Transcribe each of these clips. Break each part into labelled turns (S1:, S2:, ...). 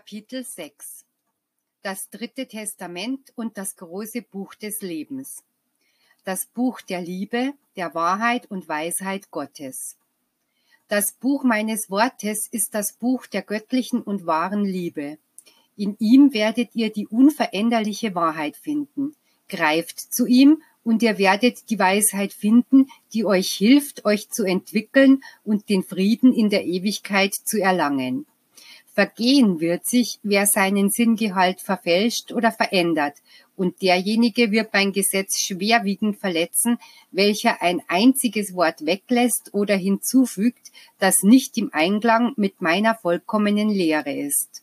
S1: Kapitel 6 Das dritte Testament und das große Buch des Lebens. Das Buch der Liebe, der Wahrheit und Weisheit Gottes. Das Buch meines Wortes ist das Buch der göttlichen und wahren Liebe. In ihm werdet ihr die unveränderliche Wahrheit finden. Greift zu ihm und ihr werdet die Weisheit finden, die euch hilft, euch zu entwickeln und den Frieden in der Ewigkeit zu erlangen. Vergehen wird sich, wer seinen Sinngehalt verfälscht oder verändert, und derjenige wird mein Gesetz schwerwiegend verletzen, welcher ein einziges Wort weglässt oder hinzufügt, das nicht im Einklang mit meiner vollkommenen Lehre ist.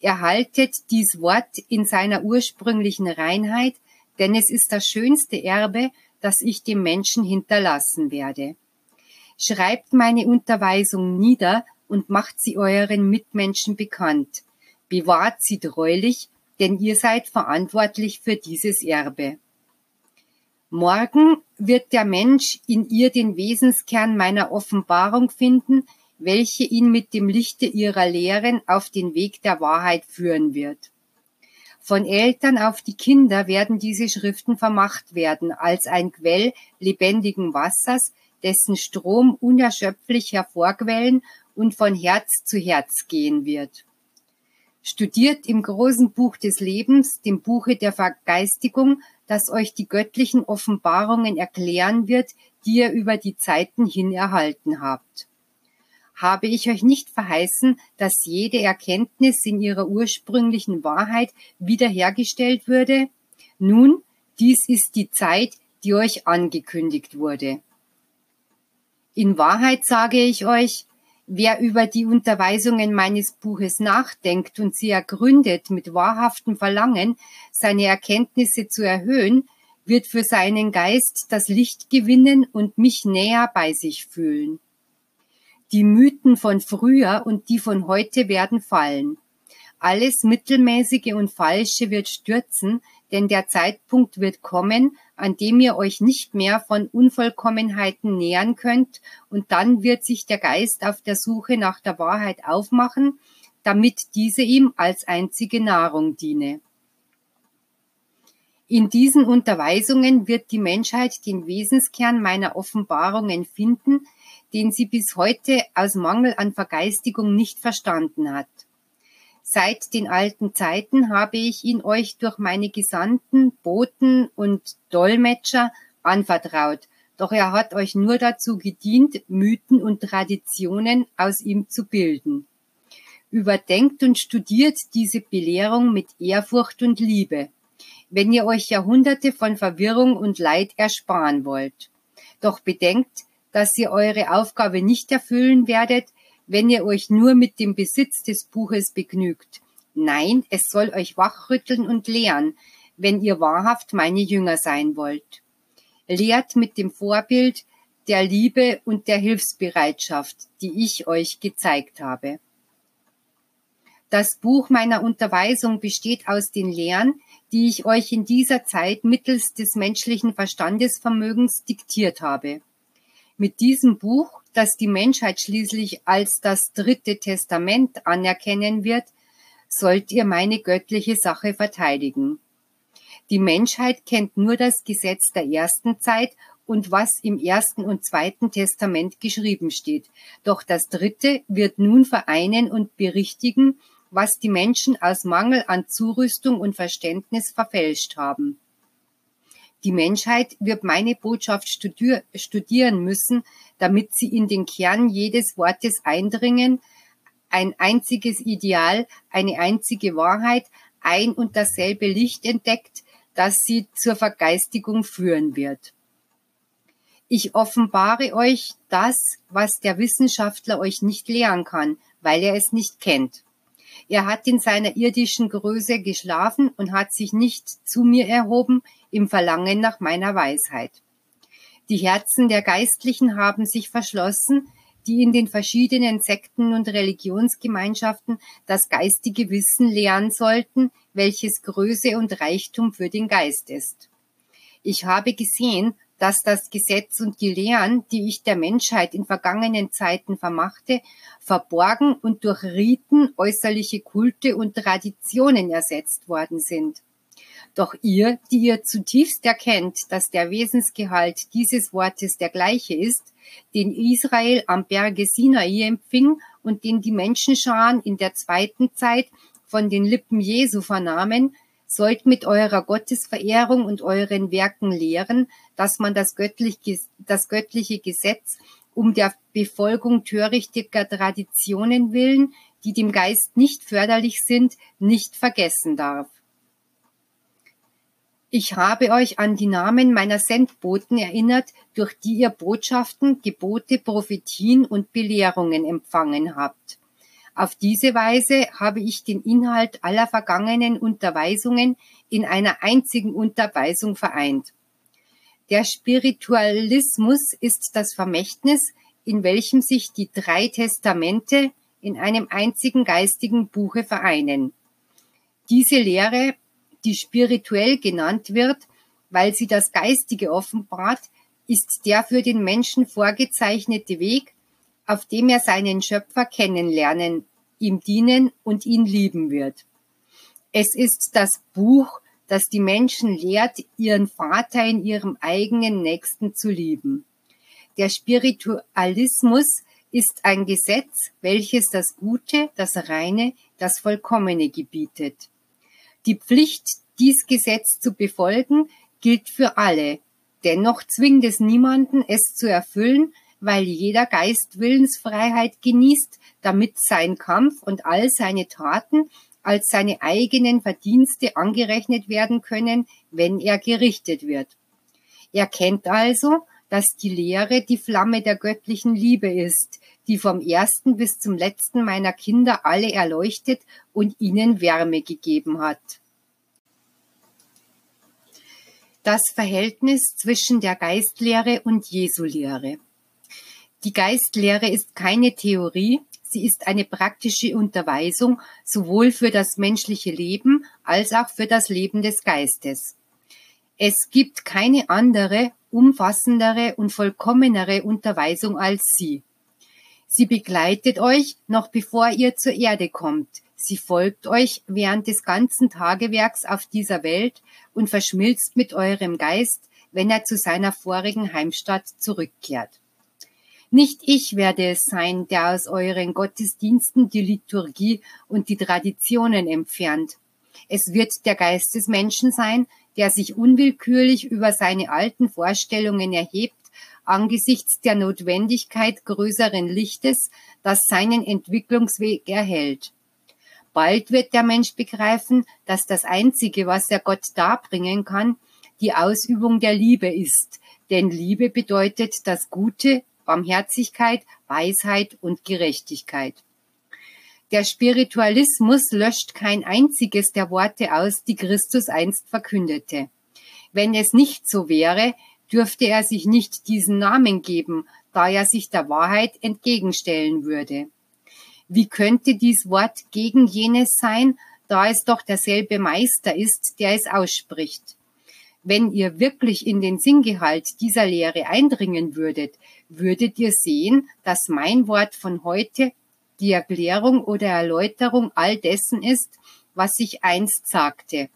S1: Erhaltet dies Wort in seiner ursprünglichen Reinheit, denn es ist das schönste Erbe, das ich dem Menschen hinterlassen werde. Schreibt meine Unterweisung nieder, und macht sie euren Mitmenschen bekannt. Bewahrt sie treulich, denn ihr seid verantwortlich für dieses Erbe. Morgen wird der Mensch in ihr den Wesenskern meiner Offenbarung finden, welche ihn mit dem Lichte ihrer Lehren auf den Weg der Wahrheit führen wird. Von Eltern auf die Kinder werden diese Schriften vermacht werden als ein Quell lebendigen Wassers, dessen Strom unerschöpflich hervorquellen und von Herz zu Herz gehen wird. Studiert im großen Buch des Lebens, dem Buche der Vergeistigung, das euch die göttlichen Offenbarungen erklären wird, die ihr über die Zeiten hin erhalten habt. Habe ich euch nicht verheißen, dass jede Erkenntnis in ihrer ursprünglichen Wahrheit wiederhergestellt würde? Nun, dies ist die Zeit, die euch angekündigt wurde. In Wahrheit sage ich euch, Wer über die Unterweisungen meines Buches nachdenkt und sie ergründet mit wahrhaftem Verlangen, seine Erkenntnisse zu erhöhen, wird für seinen Geist das Licht gewinnen und mich näher bei sich fühlen. Die Mythen von früher und die von heute werden fallen. Alles Mittelmäßige und Falsche wird stürzen, denn der Zeitpunkt wird kommen, an dem ihr euch nicht mehr von Unvollkommenheiten nähern könnt, und dann wird sich der Geist auf der Suche nach der Wahrheit aufmachen, damit diese ihm als einzige Nahrung diene. In diesen Unterweisungen wird die Menschheit den Wesenskern meiner Offenbarungen finden, den sie bis heute aus Mangel an Vergeistigung nicht verstanden hat. Seit den alten Zeiten habe ich ihn euch durch meine Gesandten, Boten und Dolmetscher anvertraut, doch er hat euch nur dazu gedient, Mythen und Traditionen aus ihm zu bilden. Überdenkt und studiert diese Belehrung mit Ehrfurcht und Liebe, wenn ihr euch Jahrhunderte von Verwirrung und Leid ersparen wollt. Doch bedenkt, dass ihr eure Aufgabe nicht erfüllen werdet, wenn ihr euch nur mit dem Besitz des Buches begnügt. Nein, es soll euch wachrütteln und lehren, wenn ihr wahrhaft meine Jünger sein wollt. Lehrt mit dem Vorbild der Liebe und der Hilfsbereitschaft, die ich euch gezeigt habe. Das Buch meiner Unterweisung besteht aus den Lehren, die ich euch in dieser Zeit mittels des menschlichen Verstandesvermögens diktiert habe. Mit diesem Buch das die Menschheit schließlich als das dritte Testament anerkennen wird, sollt ihr meine göttliche Sache verteidigen. Die Menschheit kennt nur das Gesetz der ersten Zeit und was im ersten und zweiten Testament geschrieben steht. Doch das dritte wird nun vereinen und berichtigen, was die Menschen aus Mangel an Zurüstung und Verständnis verfälscht haben. Die Menschheit wird meine Botschaft studieren müssen, damit sie in den Kern jedes Wortes eindringen, ein einziges Ideal, eine einzige Wahrheit, ein und dasselbe Licht entdeckt, das sie zur Vergeistigung führen wird. Ich offenbare euch das, was der Wissenschaftler euch nicht lehren kann, weil er es nicht kennt. Er hat in seiner irdischen Größe geschlafen und hat sich nicht zu mir erhoben im Verlangen nach meiner Weisheit. Die Herzen der Geistlichen haben sich verschlossen, die in den verschiedenen Sekten und Religionsgemeinschaften das geistige Wissen lehren sollten, welches Größe und Reichtum für den Geist ist. Ich habe gesehen, dass das Gesetz und die Lehren, die ich der Menschheit in vergangenen Zeiten vermachte, verborgen und durch Riten, äußerliche Kulte und Traditionen ersetzt worden sind. Doch ihr, die ihr zutiefst erkennt, dass der Wesensgehalt dieses Wortes der gleiche ist, den Israel am Berge Sinai empfing und den die Menschenscharen in der zweiten Zeit von den Lippen Jesu vernahmen, sollt mit eurer Gottesverehrung und euren Werken lehren, dass man das göttliche, das göttliche Gesetz um der Befolgung törichtiger Traditionen willen, die dem Geist nicht förderlich sind, nicht vergessen darf. Ich habe euch an die Namen meiner Sendboten erinnert, durch die ihr Botschaften, Gebote, Prophetien und Belehrungen empfangen habt. Auf diese Weise habe ich den Inhalt aller vergangenen Unterweisungen in einer einzigen Unterweisung vereint. Der Spiritualismus ist das Vermächtnis, in welchem sich die drei Testamente in einem einzigen geistigen Buche vereinen. Diese Lehre die spirituell genannt wird, weil sie das Geistige offenbart, ist der für den Menschen vorgezeichnete Weg, auf dem er seinen Schöpfer kennenlernen, ihm dienen und ihn lieben wird. Es ist das Buch, das die Menschen lehrt, ihren Vater in ihrem eigenen Nächsten zu lieben. Der Spiritualismus ist ein Gesetz, welches das Gute, das Reine, das Vollkommene gebietet. Die Pflicht, dies Gesetz zu befolgen, gilt für alle. Dennoch zwingt es niemanden, es zu erfüllen, weil jeder Geist Willensfreiheit genießt, damit sein Kampf und all seine Taten als seine eigenen Verdienste angerechnet werden können, wenn er gerichtet wird. Er kennt also, dass die Lehre die Flamme der göttlichen Liebe ist, die vom ersten bis zum letzten meiner Kinder alle erleuchtet und ihnen Wärme gegeben hat. Das Verhältnis zwischen der Geistlehre und Jesu-Lehre. Die Geistlehre ist keine Theorie, sie ist eine praktische Unterweisung sowohl für das menschliche Leben als auch für das Leben des Geistes. Es gibt keine andere, umfassendere und vollkommenere Unterweisung als sie. Sie begleitet euch noch bevor ihr zur Erde kommt. Sie folgt euch während des ganzen Tagewerks auf dieser Welt und verschmilzt mit eurem Geist, wenn er zu seiner vorigen Heimstatt zurückkehrt. Nicht ich werde es sein, der aus euren Gottesdiensten die Liturgie und die Traditionen entfernt. Es wird der Geist des Menschen sein, der sich unwillkürlich über seine alten Vorstellungen erhebt angesichts der Notwendigkeit größeren Lichtes, das seinen Entwicklungsweg erhält. Bald wird der Mensch begreifen, dass das Einzige, was er Gott darbringen kann, die Ausübung der Liebe ist. Denn Liebe bedeutet das Gute, Barmherzigkeit, Weisheit und Gerechtigkeit. Der Spiritualismus löscht kein einziges der Worte aus, die Christus einst verkündete. Wenn es nicht so wäre, dürfte er sich nicht diesen Namen geben, da er sich der Wahrheit entgegenstellen würde. Wie könnte dies Wort gegen jenes sein, da es doch derselbe Meister ist, der es ausspricht? Wenn ihr wirklich in den Sinngehalt dieser Lehre eindringen würdet, würdet ihr sehen, dass mein Wort von heute die Erklärung oder Erläuterung all dessen ist, was ich einst sagte.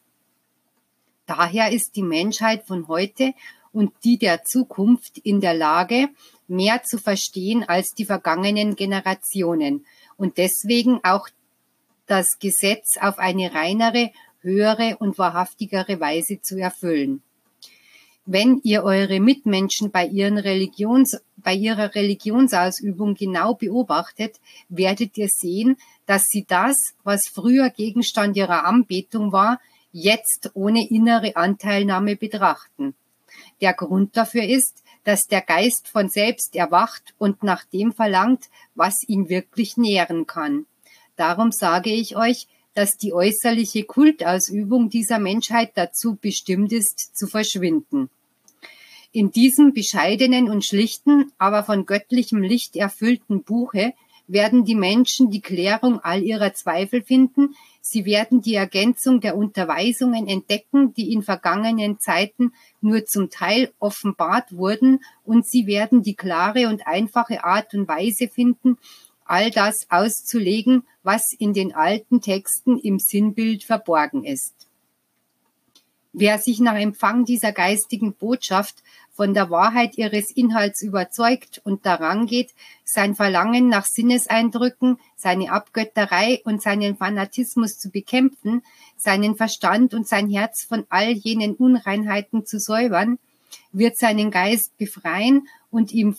S1: Daher ist die Menschheit von heute und die der Zukunft in der Lage, mehr zu verstehen als die vergangenen Generationen und deswegen auch das Gesetz auf eine reinere, höhere und wahrhaftigere Weise zu erfüllen. Wenn ihr eure Mitmenschen bei, ihren Religions, bei ihrer Religionsausübung genau beobachtet, werdet ihr sehen, dass sie das, was früher Gegenstand ihrer Anbetung war, jetzt ohne innere Anteilnahme betrachten. Der Grund dafür ist, dass der Geist von selbst erwacht und nach dem verlangt, was ihn wirklich nähren kann. Darum sage ich euch, dass die äußerliche Kultausübung dieser Menschheit dazu bestimmt ist, zu verschwinden. In diesem bescheidenen und schlichten, aber von göttlichem Licht erfüllten Buche werden die Menschen die Klärung all ihrer Zweifel finden, sie werden die Ergänzung der Unterweisungen entdecken, die in vergangenen Zeiten nur zum Teil offenbart wurden, und sie werden die klare und einfache Art und Weise finden, all das auszulegen, was in den alten Texten im Sinnbild verborgen ist. Wer sich nach Empfang dieser geistigen Botschaft von der Wahrheit ihres Inhalts überzeugt und daran geht, sein Verlangen nach Sinneseindrücken, seine Abgötterei und seinen Fanatismus zu bekämpfen, seinen Verstand und sein Herz von all jenen Unreinheiten zu säubern, wird seinen Geist befreien und ihm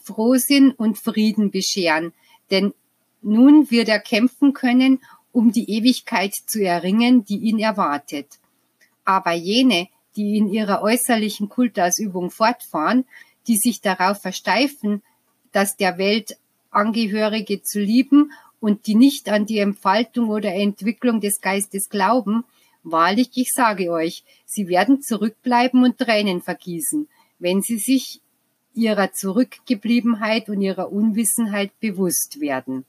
S1: Frohsinn und Frieden bescheren, denn nun wird er kämpfen können, um die Ewigkeit zu erringen, die ihn erwartet. Aber jene, die in ihrer äußerlichen Kultausübung fortfahren, die sich darauf versteifen, das der Welt Angehörige zu lieben und die nicht an die Entfaltung oder Entwicklung des Geistes glauben, wahrlich, ich sage euch, sie werden zurückbleiben und Tränen vergießen, wenn sie sich ihrer Zurückgebliebenheit und ihrer Unwissenheit bewusst werden.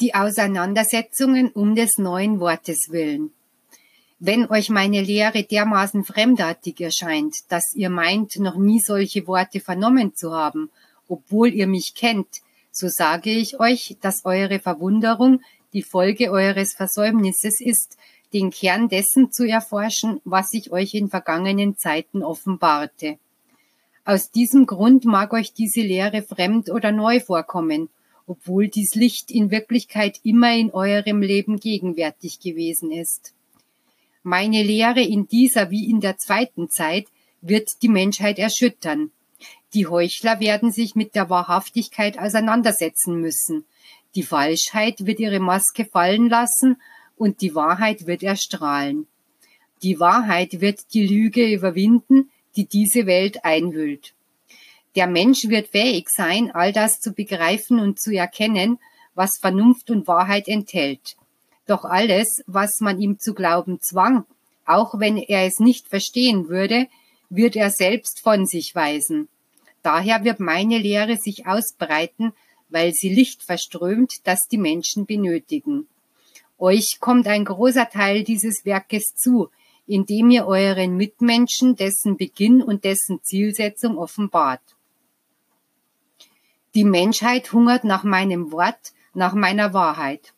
S1: die Auseinandersetzungen um des neuen Wortes willen. Wenn euch meine Lehre dermaßen fremdartig erscheint, dass ihr meint, noch nie solche Worte vernommen zu haben, obwohl ihr mich kennt, so sage ich euch, dass eure Verwunderung die Folge eures Versäumnisses ist, den Kern dessen zu erforschen, was ich euch in vergangenen Zeiten offenbarte. Aus diesem Grund mag euch diese Lehre fremd oder neu vorkommen, obwohl dies Licht in Wirklichkeit immer in eurem Leben gegenwärtig gewesen ist. Meine Lehre in dieser wie in der zweiten Zeit wird die Menschheit erschüttern. Die Heuchler werden sich mit der Wahrhaftigkeit auseinandersetzen müssen. Die Falschheit wird ihre Maske fallen lassen und die Wahrheit wird erstrahlen. Die Wahrheit wird die Lüge überwinden, die diese Welt einhüllt. Der Mensch wird fähig sein, all das zu begreifen und zu erkennen, was Vernunft und Wahrheit enthält. Doch alles, was man ihm zu glauben zwang, auch wenn er es nicht verstehen würde, wird er selbst von sich weisen. Daher wird meine Lehre sich ausbreiten, weil sie Licht verströmt, das die Menschen benötigen. Euch kommt ein großer Teil dieses Werkes zu, indem ihr euren Mitmenschen dessen Beginn und dessen Zielsetzung offenbart. Die Menschheit hungert nach meinem Wort, nach meiner Wahrheit.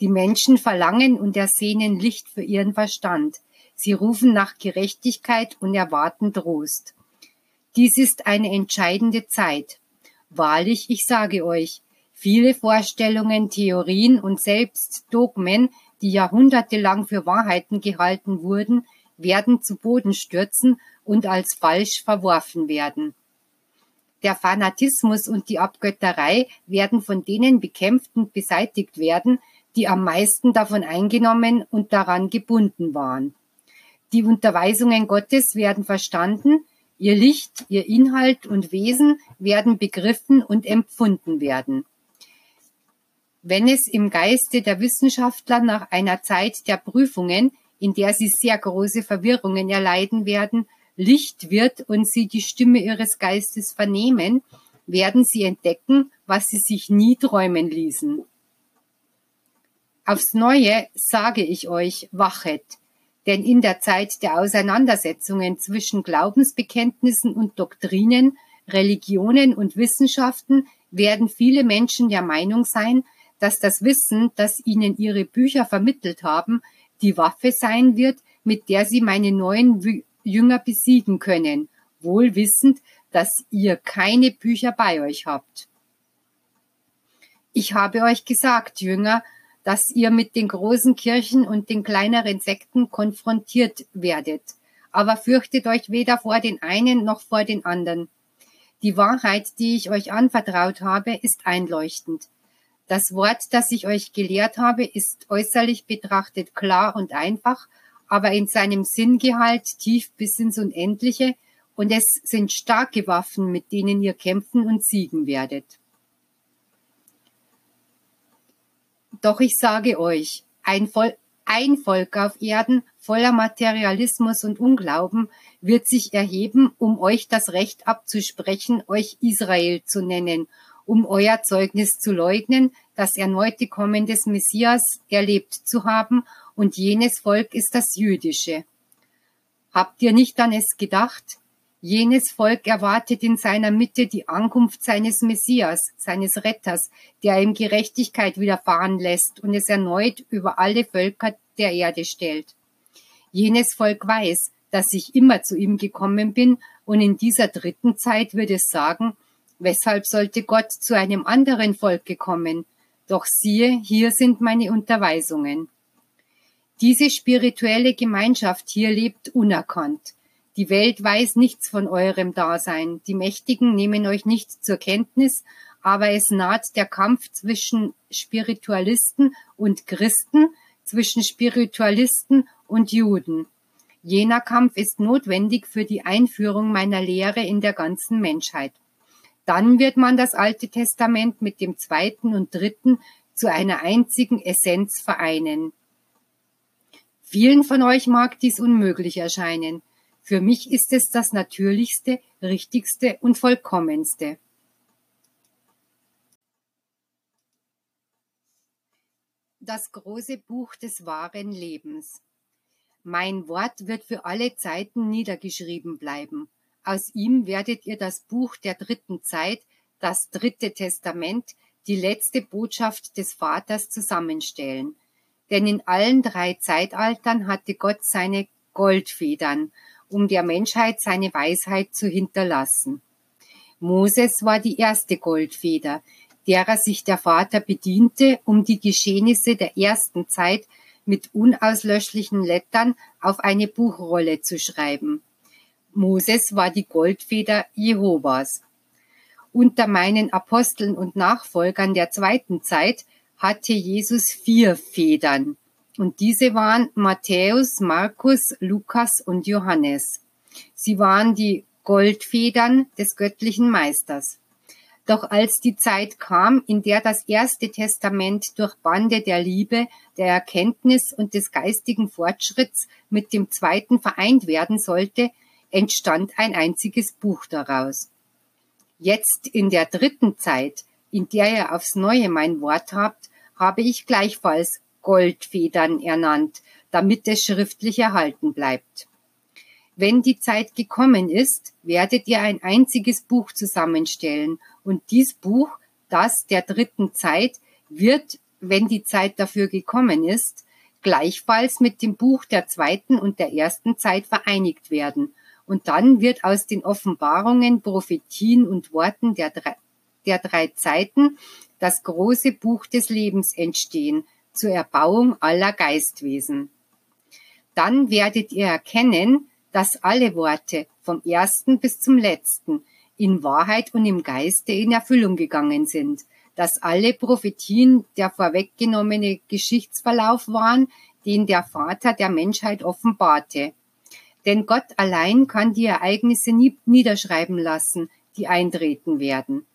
S1: Die Menschen verlangen und ersehnen Licht für ihren Verstand. Sie rufen nach Gerechtigkeit und erwarten Trost. Dies ist eine entscheidende Zeit. Wahrlich, ich sage euch, viele Vorstellungen, Theorien und selbst Dogmen, die jahrhundertelang für Wahrheiten gehalten wurden, werden zu Boden stürzen und als falsch verworfen werden. Der Fanatismus und die Abgötterei werden von denen bekämpft und beseitigt werden, die am meisten davon eingenommen und daran gebunden waren. Die Unterweisungen Gottes werden verstanden, ihr Licht, ihr Inhalt und Wesen werden begriffen und empfunden werden. Wenn es im Geiste der Wissenschaftler nach einer Zeit der Prüfungen, in der sie sehr große Verwirrungen erleiden werden, Licht wird und sie die Stimme ihres Geistes vernehmen, werden sie entdecken, was sie sich nie träumen ließen. Aufs Neue sage ich euch, wachet, denn in der Zeit der Auseinandersetzungen zwischen Glaubensbekenntnissen und Doktrinen, Religionen und Wissenschaften werden viele Menschen der Meinung sein, dass das Wissen, das ihnen ihre Bücher vermittelt haben, die Waffe sein wird, mit der sie meine neuen Jünger besiegen können, wohl wissend, dass ihr keine Bücher bei euch habt. Ich habe euch gesagt, Jünger, dass ihr mit den großen Kirchen und den kleineren Sekten konfrontiert werdet. Aber fürchtet euch weder vor den einen noch vor den anderen. Die Wahrheit, die ich euch anvertraut habe, ist einleuchtend. Das Wort, das ich euch gelehrt habe, ist äußerlich betrachtet klar und einfach, aber in seinem Sinngehalt tief bis ins Unendliche, und es sind starke Waffen, mit denen ihr kämpfen und siegen werdet. Doch ich sage euch, ein Volk, Ein Volk auf Erden voller Materialismus und Unglauben wird sich erheben, um euch das Recht abzusprechen, euch Israel zu nennen, um euer Zeugnis zu leugnen, das erneute Kommen des Messias erlebt zu haben, und jenes Volk ist das jüdische. Habt ihr nicht an es gedacht? Jenes Volk erwartet in seiner Mitte die Ankunft seines Messias, seines Retters, der ihm Gerechtigkeit widerfahren lässt und es erneut über alle Völker der Erde stellt. Jenes Volk weiß, dass ich immer zu ihm gekommen bin und in dieser dritten Zeit wird es sagen, weshalb sollte Gott zu einem anderen Volk gekommen? Doch siehe, hier sind meine Unterweisungen. Diese spirituelle Gemeinschaft hier lebt unerkannt. Die Welt weiß nichts von eurem Dasein. Die Mächtigen nehmen euch nicht zur Kenntnis, aber es naht der Kampf zwischen Spiritualisten und Christen, zwischen Spiritualisten und Juden. Jener Kampf ist notwendig für die Einführung meiner Lehre in der ganzen Menschheit. Dann wird man das Alte Testament mit dem zweiten und dritten zu einer einzigen Essenz vereinen. Vielen von euch mag dies unmöglich erscheinen. Für mich ist es das Natürlichste, Richtigste und Vollkommenste. Das große Buch des wahren Lebens. Mein Wort wird für alle Zeiten niedergeschrieben bleiben. Aus ihm werdet ihr das Buch der dritten Zeit, das dritte Testament, die letzte Botschaft des Vaters zusammenstellen. Denn in allen drei Zeitaltern hatte Gott seine Goldfedern um der Menschheit seine Weisheit zu hinterlassen. Moses war die erste Goldfeder, derer sich der Vater bediente, um die Geschehnisse der ersten Zeit mit unauslöschlichen Lettern auf eine Buchrolle zu schreiben. Moses war die Goldfeder Jehovas. Unter meinen Aposteln und Nachfolgern der zweiten Zeit hatte Jesus vier Federn. Und diese waren Matthäus, Markus, Lukas und Johannes. Sie waren die Goldfedern des göttlichen Meisters. Doch als die Zeit kam, in der das erste Testament durch Bande der Liebe, der Erkenntnis und des geistigen Fortschritts mit dem zweiten vereint werden sollte, entstand ein einziges Buch daraus. Jetzt in der dritten Zeit, in der ihr aufs neue mein Wort habt, habe ich gleichfalls Goldfedern ernannt, damit es schriftlich erhalten bleibt. Wenn die Zeit gekommen ist, werdet ihr ein einziges Buch zusammenstellen und dies Buch, das der dritten Zeit, wird, wenn die Zeit dafür gekommen ist, gleichfalls mit dem Buch der zweiten und der ersten Zeit vereinigt werden. Und dann wird aus den Offenbarungen, Prophetien und Worten der drei, der drei Zeiten das große Buch des Lebens entstehen, zur Erbauung aller Geistwesen. Dann werdet ihr erkennen, dass alle Worte vom ersten bis zum letzten in Wahrheit und im Geiste in Erfüllung gegangen sind, dass alle Prophetien der vorweggenommene Geschichtsverlauf waren, den der Vater der Menschheit offenbarte. Denn Gott allein kann die Ereignisse nie niederschreiben lassen, die eintreten werden.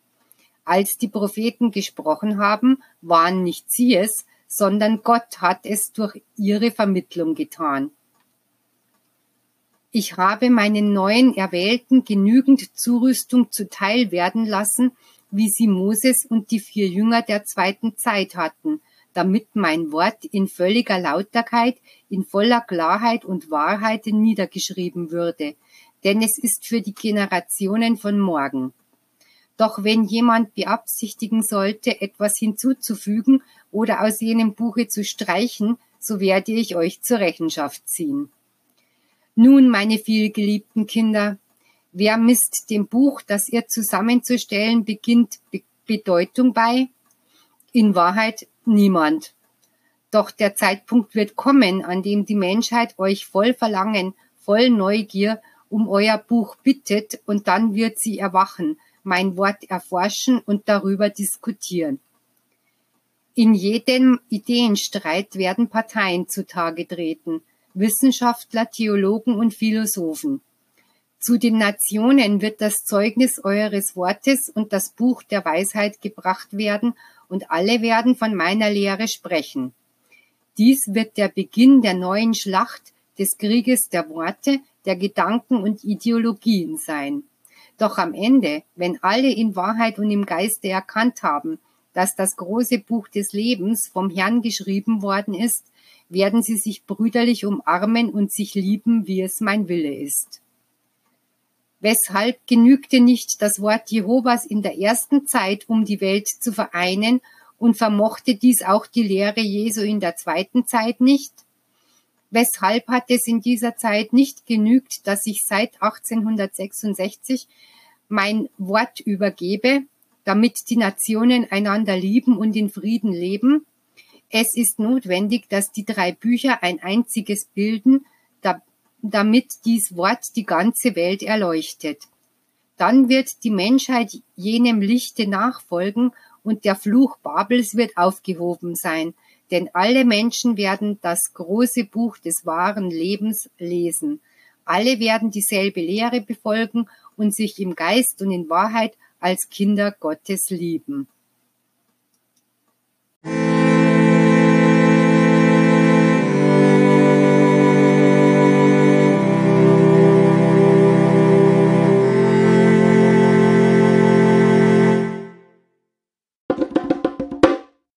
S1: Als die Propheten gesprochen haben, waren nicht sie es, sondern Gott hat es durch ihre Vermittlung getan. Ich habe meinen neuen Erwählten genügend Zurüstung zuteil werden lassen, wie sie Moses und die vier Jünger der zweiten Zeit hatten, damit mein Wort in völliger Lauterkeit, in voller Klarheit und Wahrheit niedergeschrieben würde, denn es ist für die Generationen von morgen. Doch wenn jemand beabsichtigen sollte, etwas hinzuzufügen oder aus jenem Buche zu streichen, so werde ich euch zur Rechenschaft ziehen. Nun, meine vielgeliebten Kinder, wer misst dem Buch, das ihr zusammenzustellen beginnt, Be Bedeutung bei? In Wahrheit niemand. Doch der Zeitpunkt wird kommen, an dem die Menschheit euch voll Verlangen, voll Neugier um euer Buch bittet, und dann wird sie erwachen, mein Wort erforschen und darüber diskutieren. In jedem Ideenstreit werden Parteien zutage treten, Wissenschaftler, Theologen und Philosophen. Zu den Nationen wird das Zeugnis eures Wortes und das Buch der Weisheit gebracht werden, und alle werden von meiner Lehre sprechen. Dies wird der Beginn der neuen Schlacht des Krieges der Worte, der Gedanken und Ideologien sein. Doch am Ende, wenn alle in Wahrheit und im Geiste erkannt haben, dass das große Buch des Lebens vom Herrn geschrieben worden ist, werden sie sich brüderlich umarmen und sich lieben, wie es mein Wille ist. Weshalb genügte nicht das Wort Jehovas in der ersten Zeit, um die Welt zu vereinen, und vermochte dies auch die Lehre Jesu in der zweiten Zeit nicht? Weshalb hat es in dieser Zeit nicht genügt, dass ich seit 1866 mein Wort übergebe, damit die Nationen einander lieben und in Frieden leben? Es ist notwendig, dass die drei Bücher ein einziges bilden, damit dies Wort die ganze Welt erleuchtet. Dann wird die Menschheit jenem Lichte nachfolgen und der Fluch Babels wird aufgehoben sein, denn alle Menschen werden das große Buch des wahren Lebens lesen. Alle werden dieselbe Lehre befolgen und sich im Geist und in Wahrheit als Kinder Gottes lieben.